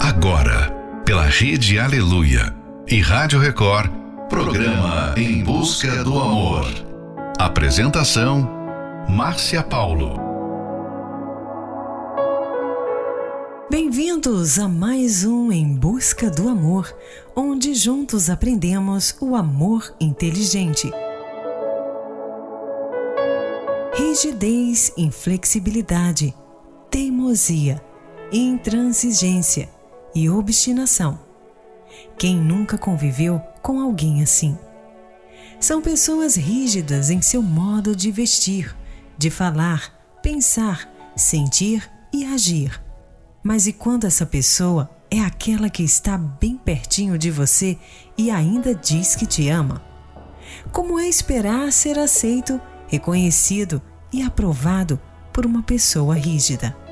Agora, pela Rede Aleluia e Rádio Record, programa Em Busca do Amor. Apresentação: Márcia Paulo. Bem-vindos a mais um Em Busca do Amor, onde juntos aprendemos o amor inteligente. Rigidez, inflexibilidade, teimosia, intransigência e obstinação. Quem nunca conviveu com alguém assim? São pessoas rígidas em seu modo de vestir, de falar, pensar, sentir e agir. Mas e quando essa pessoa é aquela que está bem pertinho de você e ainda diz que te ama? Como é esperar ser aceito, reconhecido e aprovado por uma pessoa rígida?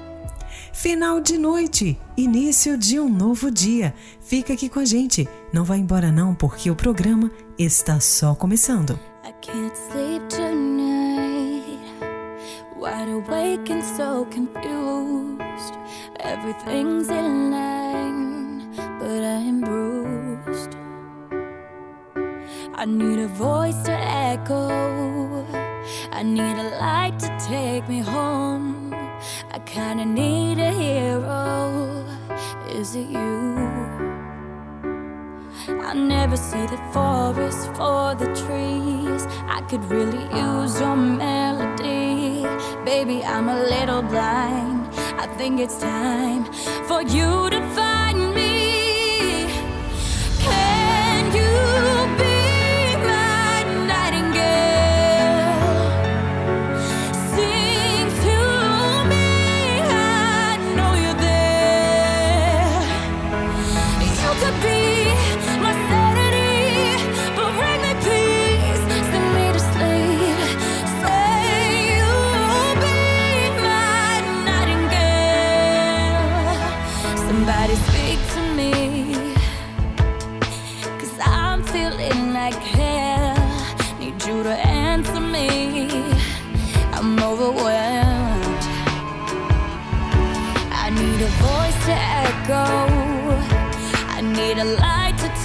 Final de noite, início de um novo dia. Fica aqui com a gente. Não vá embora não, porque o programa está só começando. I can't sleep tonight. Wide awake and so confused. Everything's in line, but I'm bruised. I need a voice to echo. I need a light to take me home. I kinda need a hero. Is it you? I never see the forest for the trees. I could really use your melody. Baby, I'm a little blind. I think it's time for you to find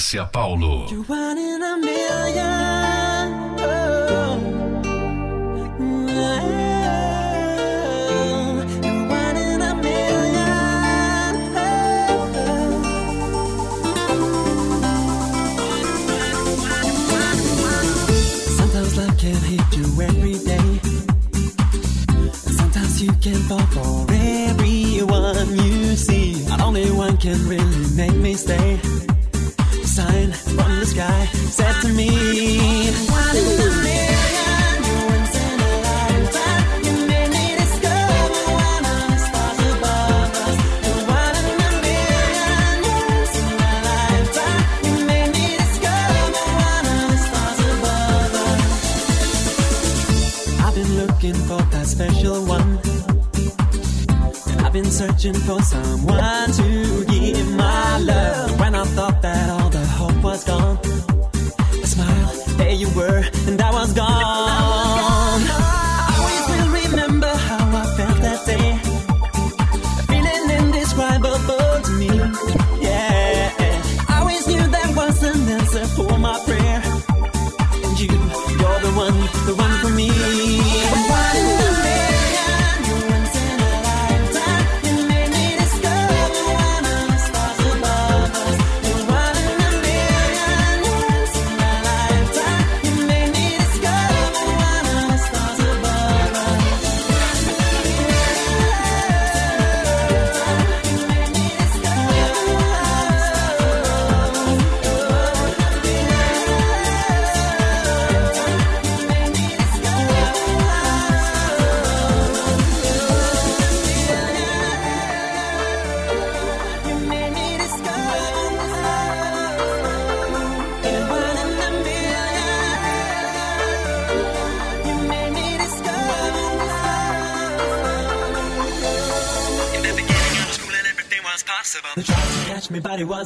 Márcia Paulo. You're one in a million. Oh, oh, hit you can fall for everyone you see. Not only one can really make me stay said to me. One in a million, once in a lifetime, you made me discover one of the stars above us. One in a million, once in a lifetime, you made me discover one of the stars above us. I've been looking for that special one, I've been searching for someone to.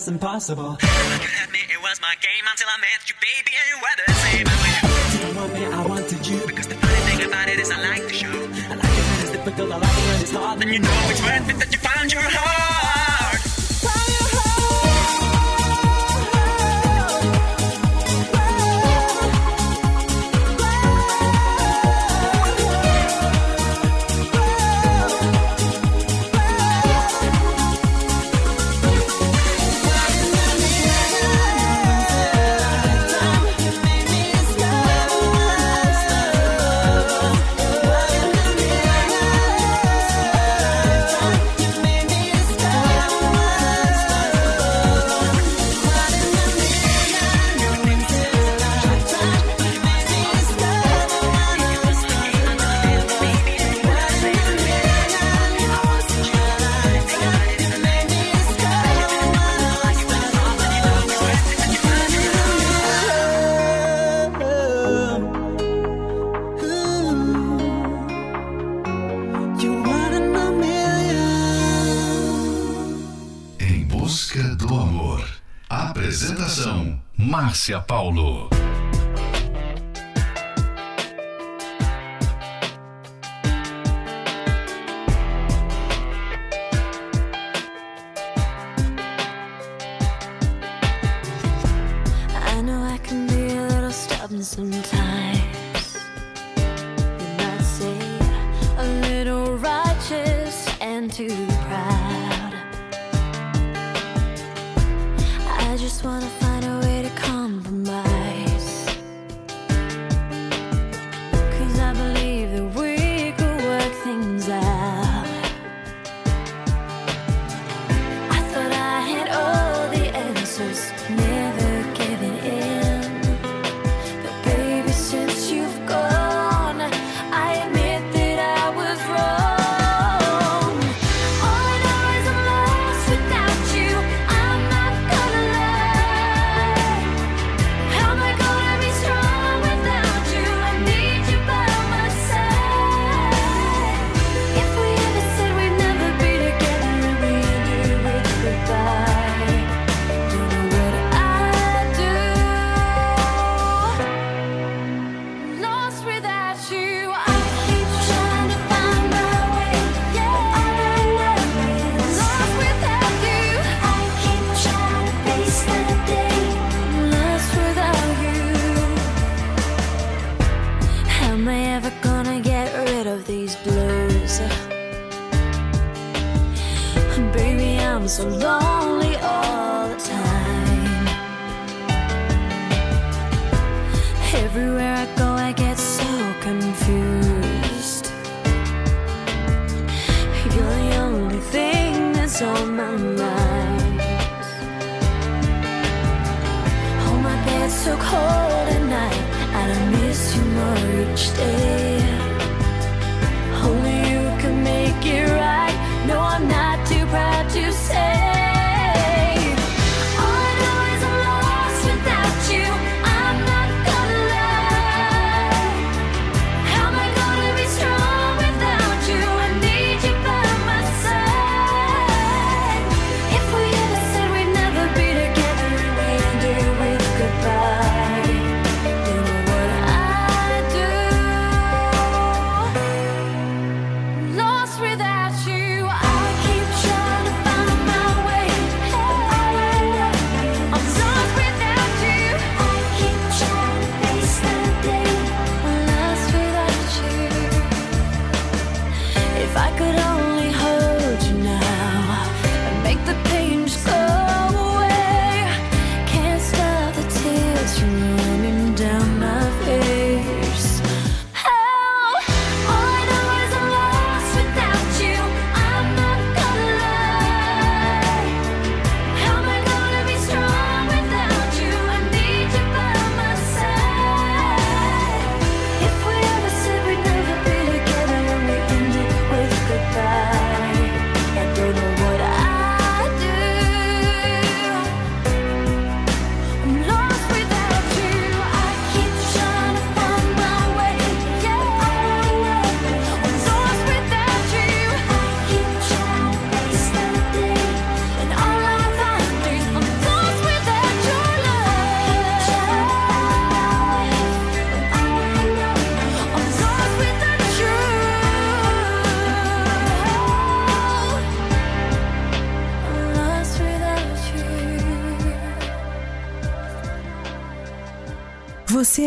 that's impossible. You had me, it was my game until I met you, baby, and you were the same. Didn't want me, I wanted you. Because the funny thing about it is I like the show. I like it when it's difficult, I like it when it's hard. And you know it's worth it that you found your heart. Márcia Paulo.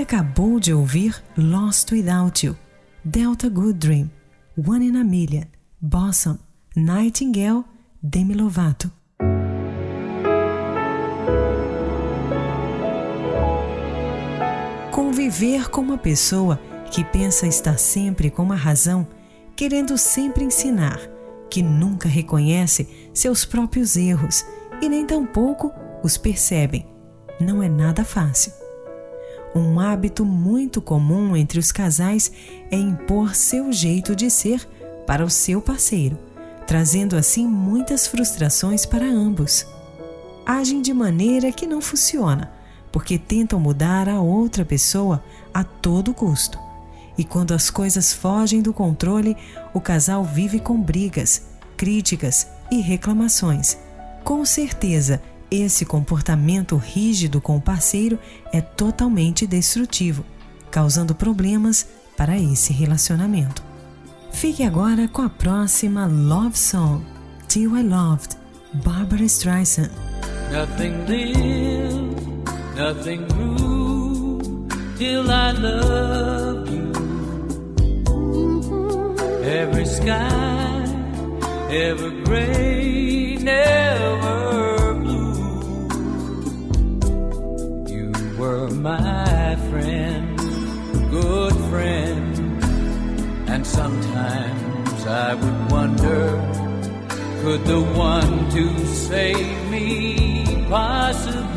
Acabou de ouvir Lost Without You, Delta Good Dream, One in a Million, Blossom, Nightingale, Demi Lovato. Conviver com uma pessoa que pensa estar sempre com uma razão, querendo sempre ensinar, que nunca reconhece seus próprios erros e nem tampouco os percebem, não é nada fácil. Um hábito muito comum entre os casais é impor seu jeito de ser para o seu parceiro, trazendo assim muitas frustrações para ambos. Agem de maneira que não funciona, porque tentam mudar a outra pessoa a todo custo. E quando as coisas fogem do controle, o casal vive com brigas, críticas e reclamações. Com certeza, esse comportamento rígido com o parceiro é totalmente destrutivo, causando problemas para esse relacionamento. Fique agora com a próxima Love Song, Till I Loved, Barbara Streisand. Nothing lived, nothing grew till I loved you. Every sky, ever gray, were my friend, good friend, and sometimes I would wonder could the one to save me possibly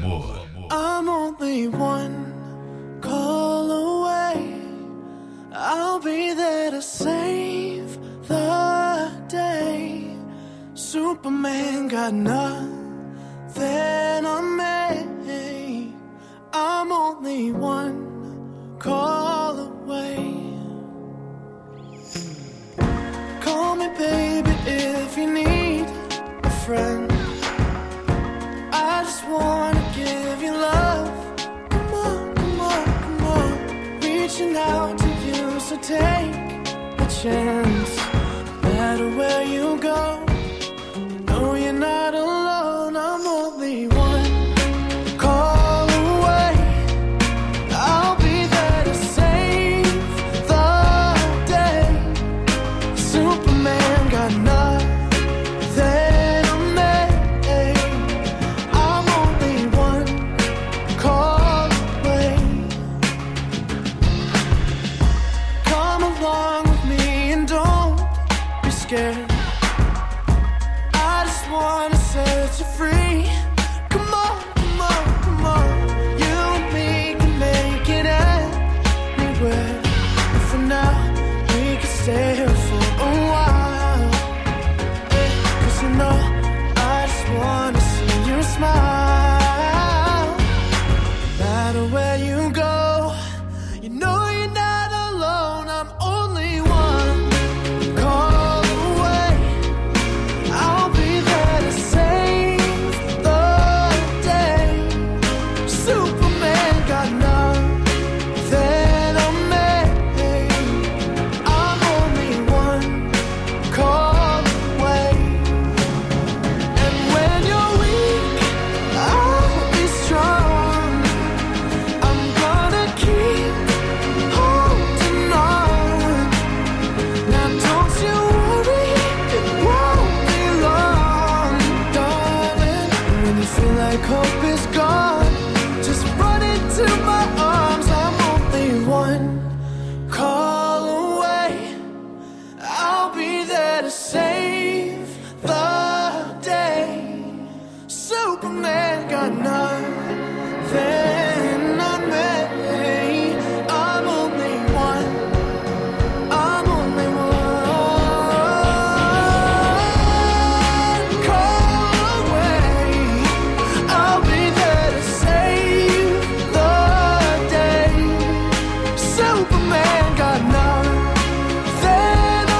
Superman got nothing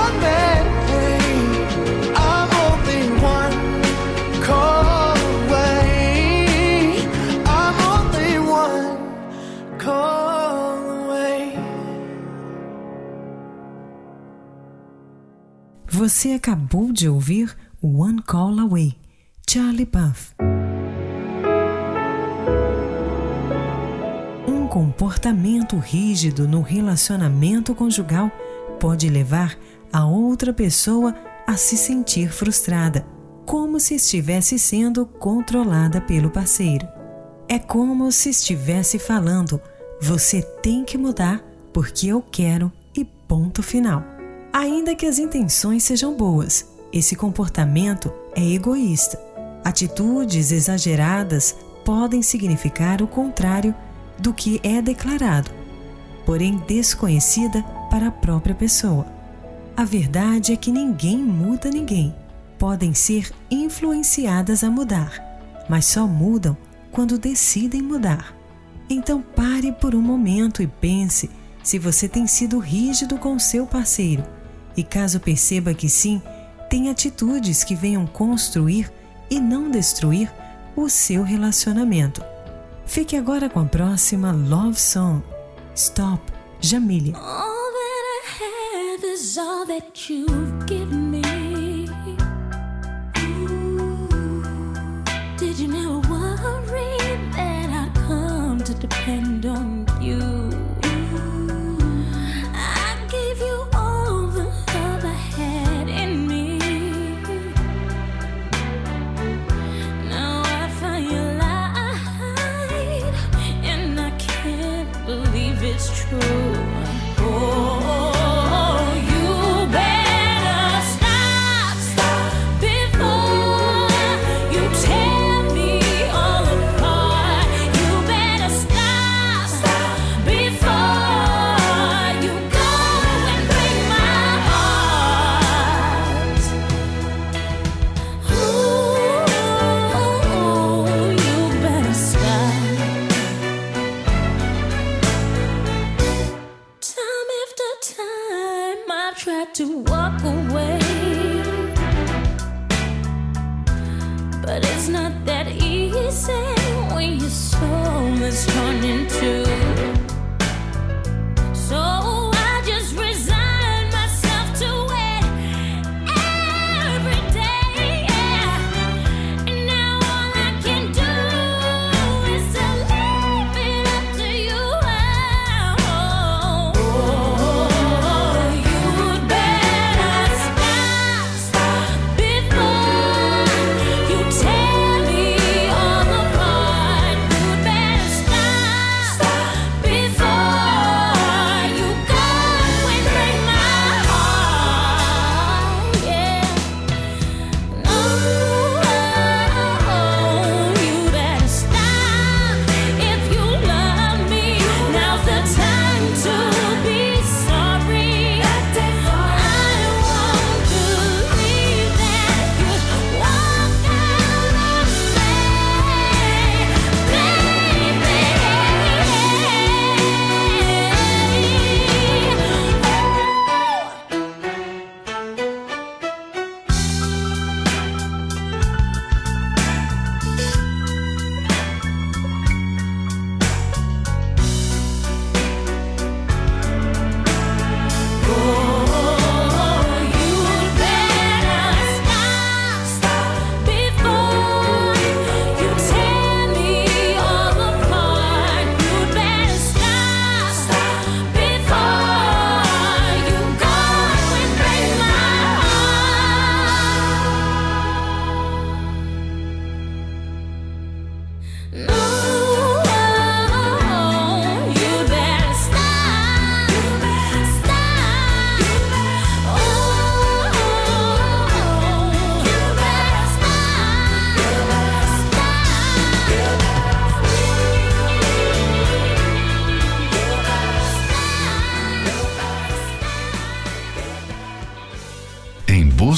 on me. I'm only one call away. I'm only one call away. Você acabou de ouvir One Call Away, Charlie Puth. Comportamento rígido no relacionamento conjugal pode levar a outra pessoa a se sentir frustrada, como se estivesse sendo controlada pelo parceiro. É como se estivesse falando: você tem que mudar porque eu quero e ponto final. Ainda que as intenções sejam boas, esse comportamento é egoísta. Atitudes exageradas podem significar o contrário do que é declarado, porém desconhecida para a própria pessoa. A verdade é que ninguém muda ninguém. Podem ser influenciadas a mudar, mas só mudam quando decidem mudar. Então pare por um momento e pense se você tem sido rígido com seu parceiro. E caso perceba que sim, tem atitudes que venham construir e não destruir o seu relacionamento. Fique agora com a próxima Love Song, Stop, Jamília. All that I is all that you've given me. Did you never worry that I to depend on you?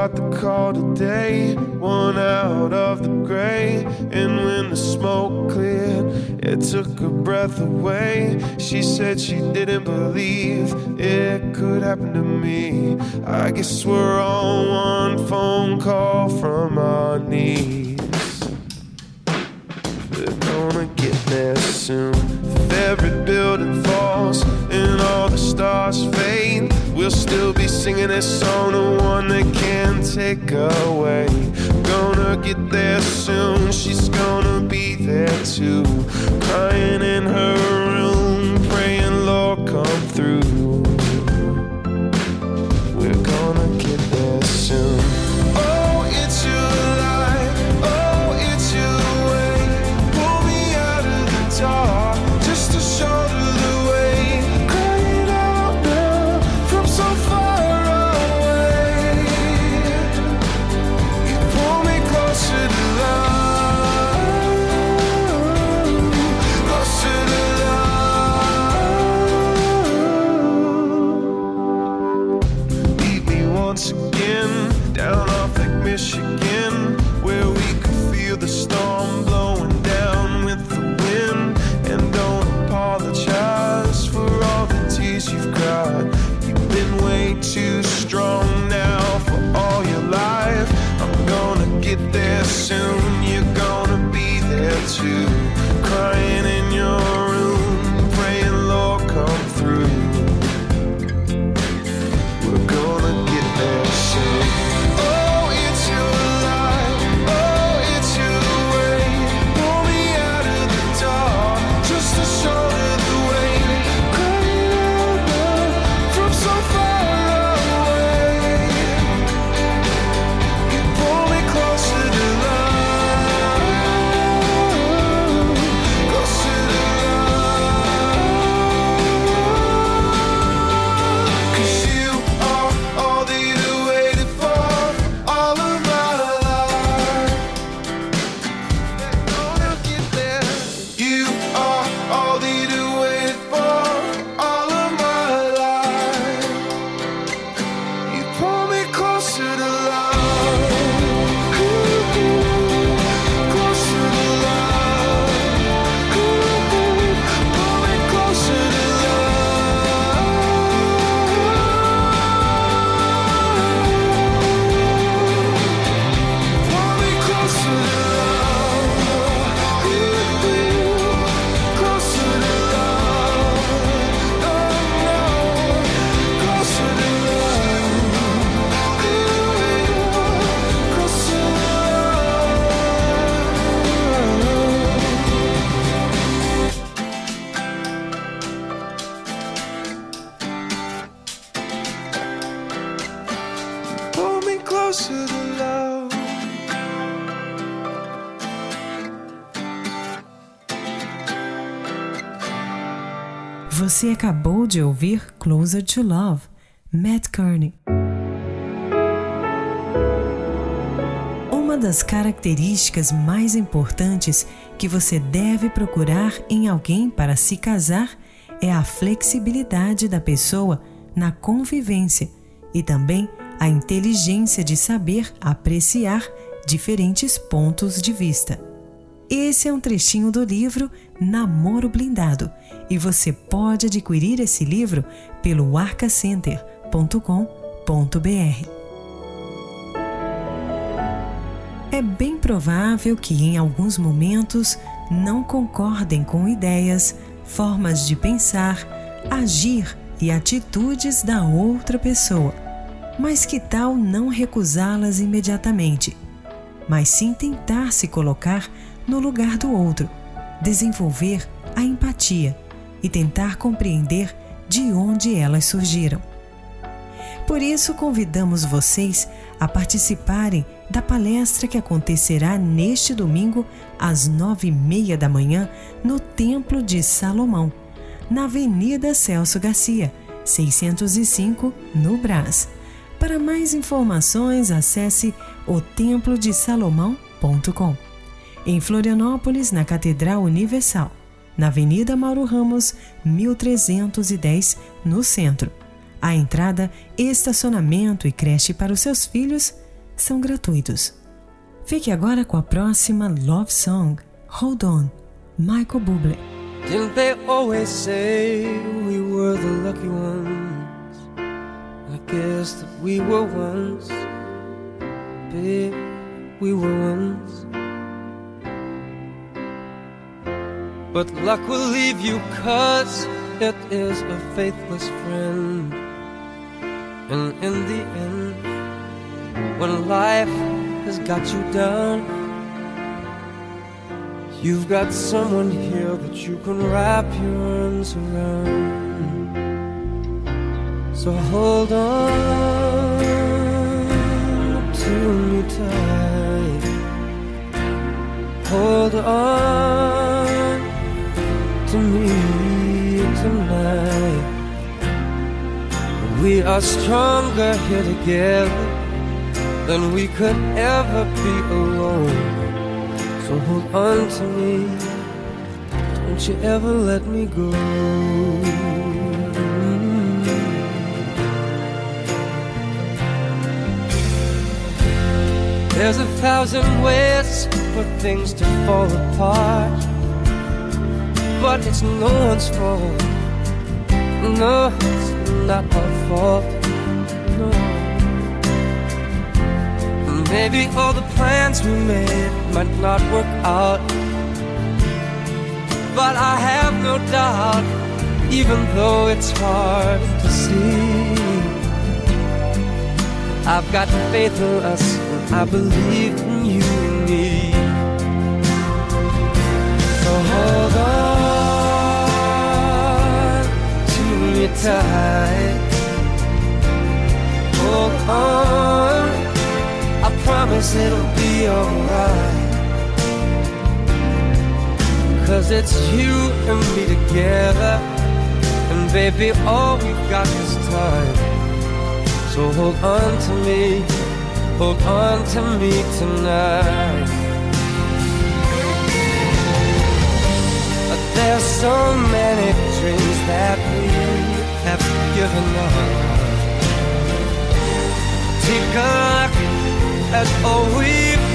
got the call today, one out of the gray. And when the smoke cleared, it took her breath away. She said she didn't believe it could happen to me. I guess we're all one phone call from our knees. We're gonna get there soon. If every building falls and all the stars fade. We'll still be singing this song, the one that can't take away. Gonna get there soon, she's gonna be there too. Crying in her room, praying, Lord, come through. De ouvir Closer to Love, Matt Kearney. Uma das características mais importantes que você deve procurar em alguém para se casar é a flexibilidade da pessoa na convivência e também a inteligência de saber apreciar diferentes pontos de vista. Esse é um trechinho do livro Namoro Blindado e você pode adquirir esse livro pelo arcacenter.com.br. É bem provável que em alguns momentos não concordem com ideias, formas de pensar, agir e atitudes da outra pessoa. Mas que tal não recusá-las imediatamente, mas sim tentar se colocar no lugar do outro, desenvolver a empatia e tentar compreender de onde elas surgiram. Por isso, convidamos vocês a participarem da palestra que acontecerá neste domingo, às nove e meia da manhã, no Templo de Salomão, na Avenida Celso Garcia, 605, no Brás. Para mais informações, acesse otemplodesalomão.com. Em Florianópolis, na Catedral Universal, na Avenida Mauro Ramos, 1310, no centro. A entrada, estacionamento e creche para os seus filhos são gratuitos. Fique agora com a próxima Love Song, Hold On, Michael Bublé. Didn't they always say we were the lucky ones? I guess that we were once, babe, we were once. But luck will leave you cause it is a faithless friend. And in the end, when life has got you down, you've got someone here that you can wrap your arms around. So hold on are stronger here together than we could ever be alone. So hold on to me. Don't you ever let me go. There's a thousand ways for things to fall apart. But it's no one's fault. No, not our fault. No. Maybe all the plans we made might not work out. But I have no doubt, even though it's hard to see. I've got faith in us, and I believe in you and me. So hold on tight. Hold on, I promise it'll be alright. Cause it's you and me together. And baby, all we've got is time. So hold on to me, hold on to me tonight. But there's so many dreams that have given up. Take a look at all we've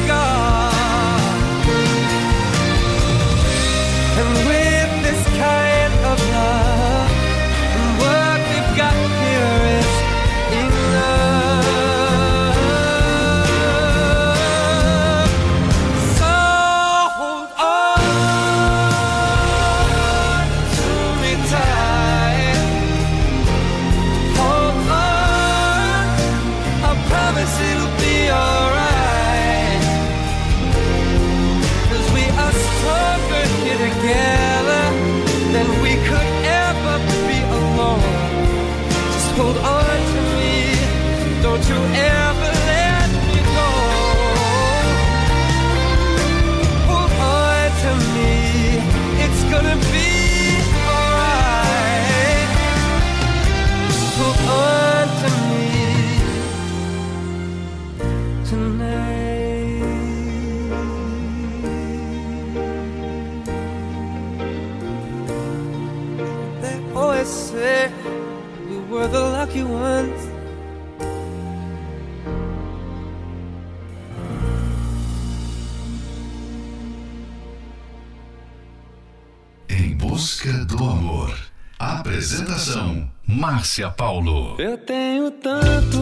busca do amor. Apresentação: Márcia Paulo. Eu tenho tanto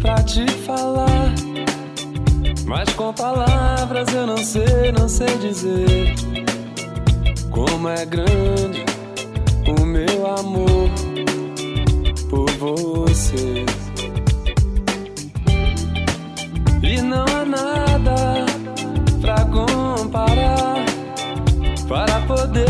pra te falar, mas com palavras eu não sei, não sei dizer como é grande o meu amor por você. E não há nada pra comparar para poder,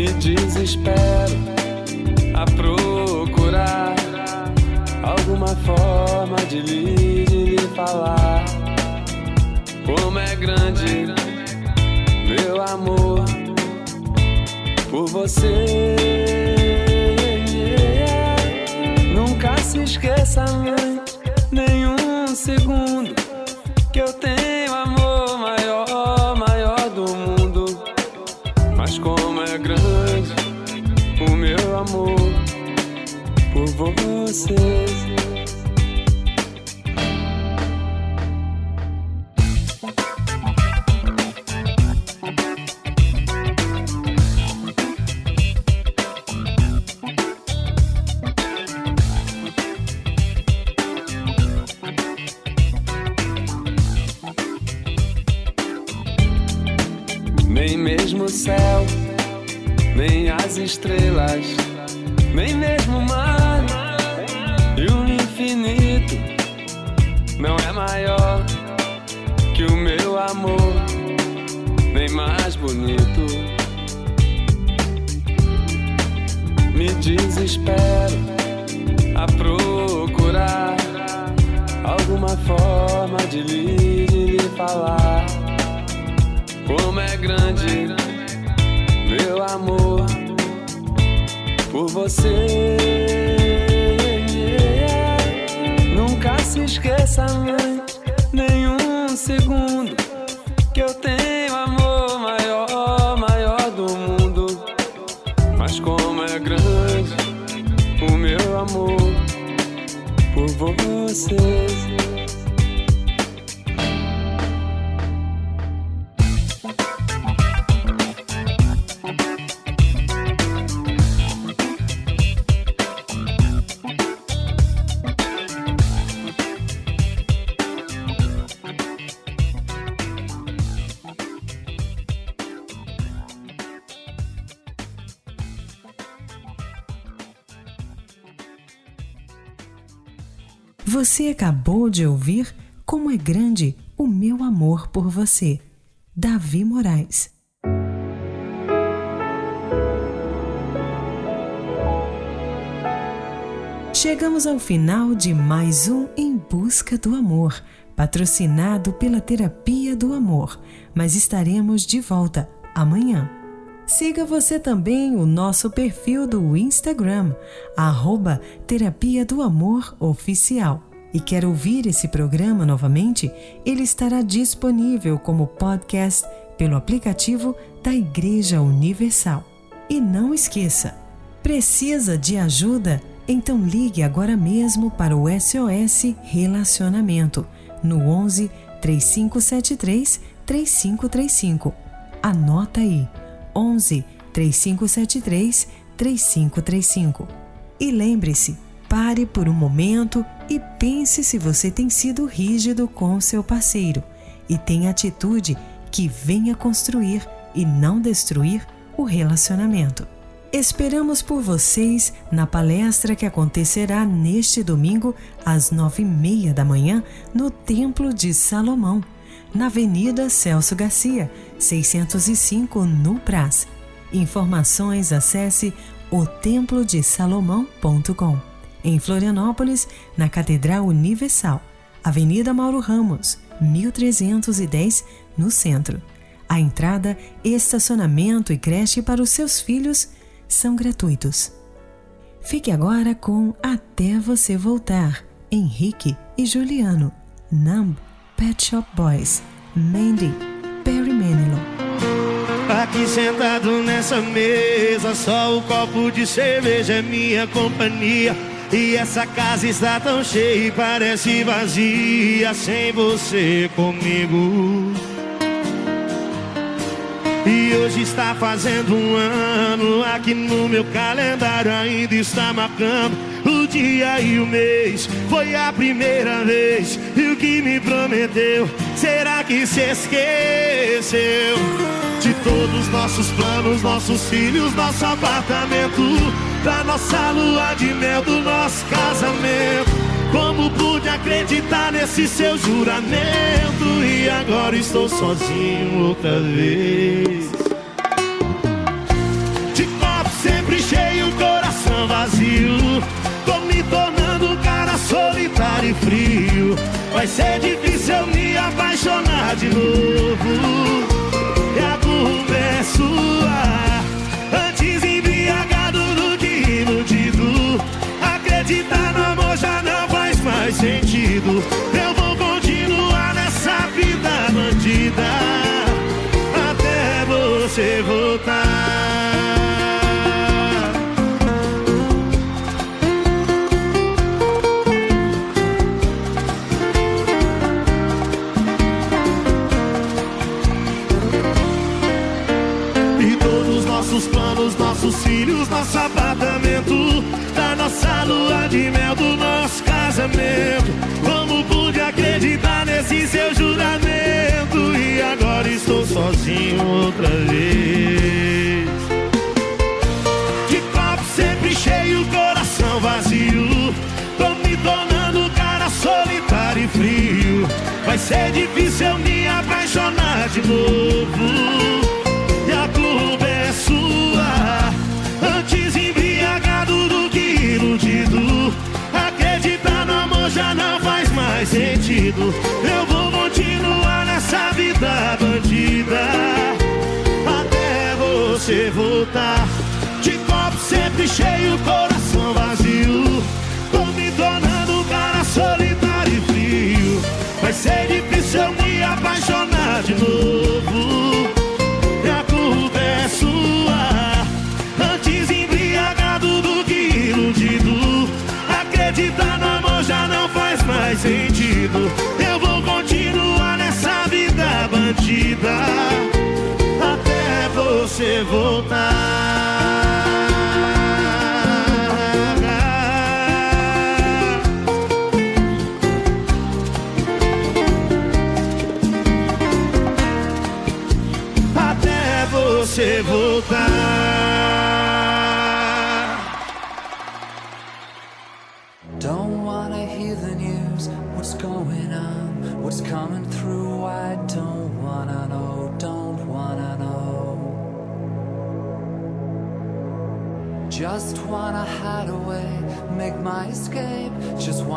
Me desespero a procurar alguma forma de lhe, de lhe falar como é grande meu amor por você. Nunca se esqueça, mãe, nenhum segundo que eu tenho Mas como é grande o meu amor por você. Você acabou de ouvir Como é Grande o Meu Amor por Você, Davi Moraes. Chegamos ao final de mais um Em Busca do Amor, patrocinado pela Terapia do Amor, mas estaremos de volta amanhã. Siga você também o nosso perfil do Instagram, arroba Terapia do Amor Oficial. E quer ouvir esse programa novamente? Ele estará disponível como podcast pelo aplicativo da Igreja Universal. E não esqueça, precisa de ajuda? Então ligue agora mesmo para o SOS Relacionamento no 11 3573 3535. Anota aí. 11 3573 3535. E lembre-se, pare por um momento e pense se você tem sido rígido com seu parceiro e tem atitude que venha construir e não destruir o relacionamento. Esperamos por vocês na palestra que acontecerá neste domingo às nove e meia da manhã no Templo de Salomão, na Avenida Celso Garcia, 605 no Brás. Informações acesse otemplodesalomão.com. Em Florianópolis, na Catedral Universal, Avenida Mauro Ramos, 1310, no centro. A entrada, estacionamento e creche para os seus filhos são gratuitos. Fique agora com Até Você Voltar, Henrique e Juliano, Numb, Pet Shop Boys, Mandy, Perry Manilow. Aqui sentado nessa mesa, só o copo de cerveja é minha companhia. E essa casa está tão cheia e parece vazia sem você comigo. E hoje está fazendo um ano, aqui no meu calendário ainda está marcando dia e o mês. Foi a primeira vez e o que me prometeu, será que se esqueceu? De todos nossos planos, nossos filhos, nosso apartamento, da nossa lua de mel, do nosso casamento. Como pude acreditar nesse seu juramento e agora estou sozinho outra vez? De copo sempre cheio, coração vazio. E frio. Vai ser difícil me apaixonar de novo. Outra vez. De copo sempre cheio, coração vazio. Tô me tornando cara solitário e frio. Vai ser difícil eu me apaixonar de novo. E a culpa é sua. Antes embriagado do que iludido. Acreditar no amor já não faz mais sentido. Você voltar. De copo sempre cheio, coração vazio. Tô me tornando um cara solitário e frio. Vai ser difícil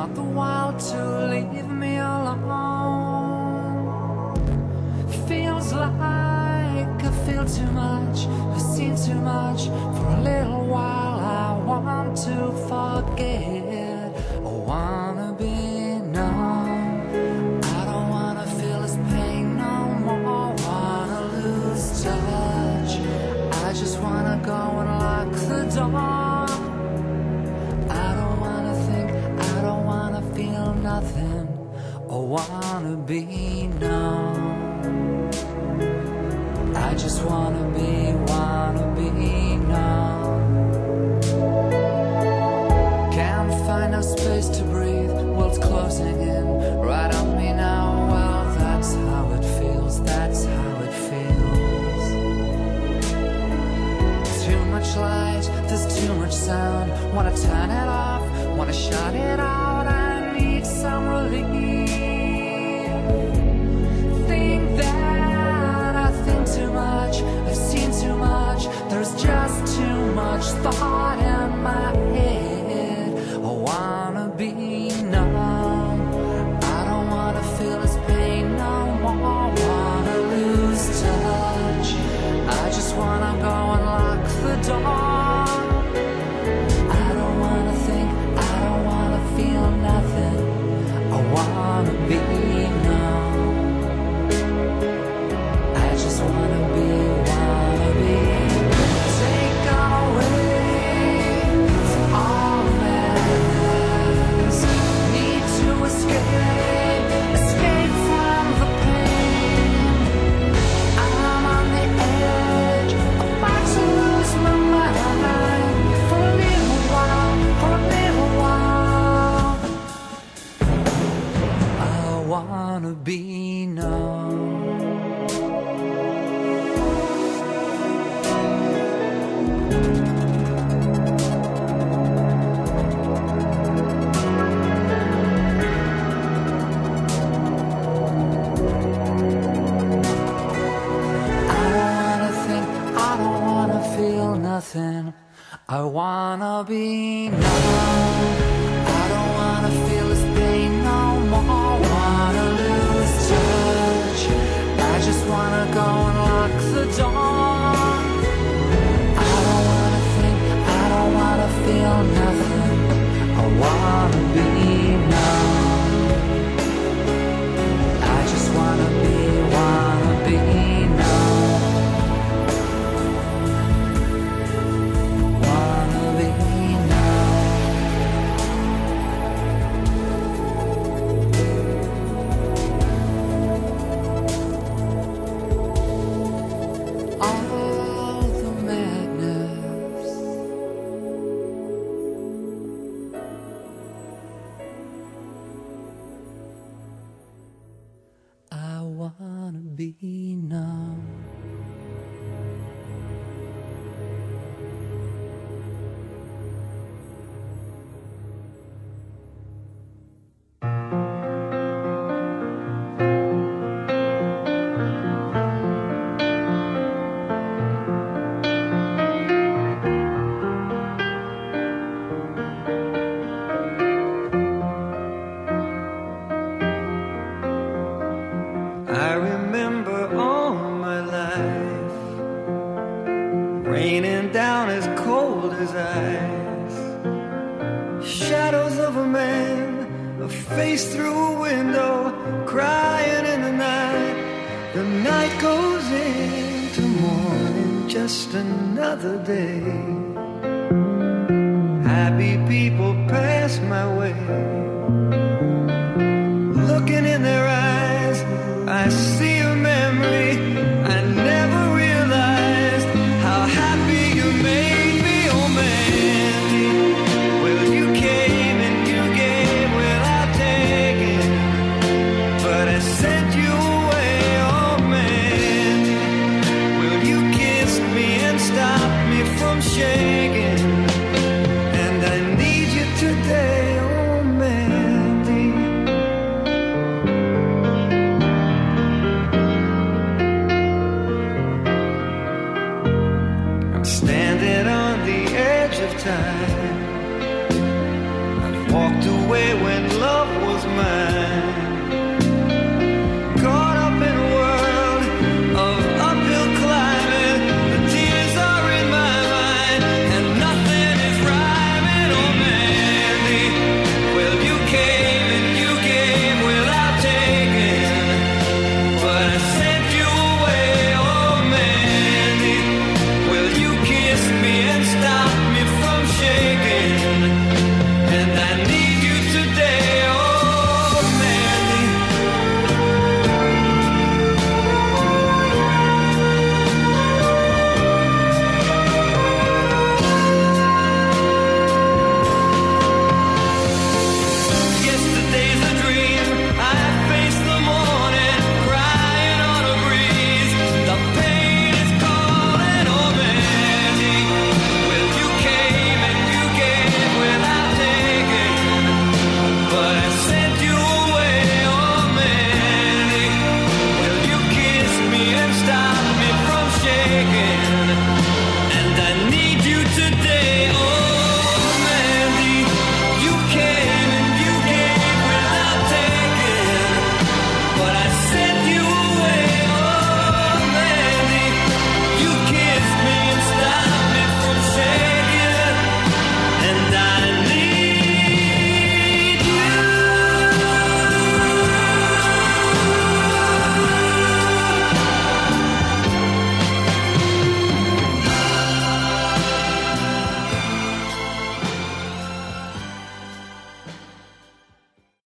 not the wild wanna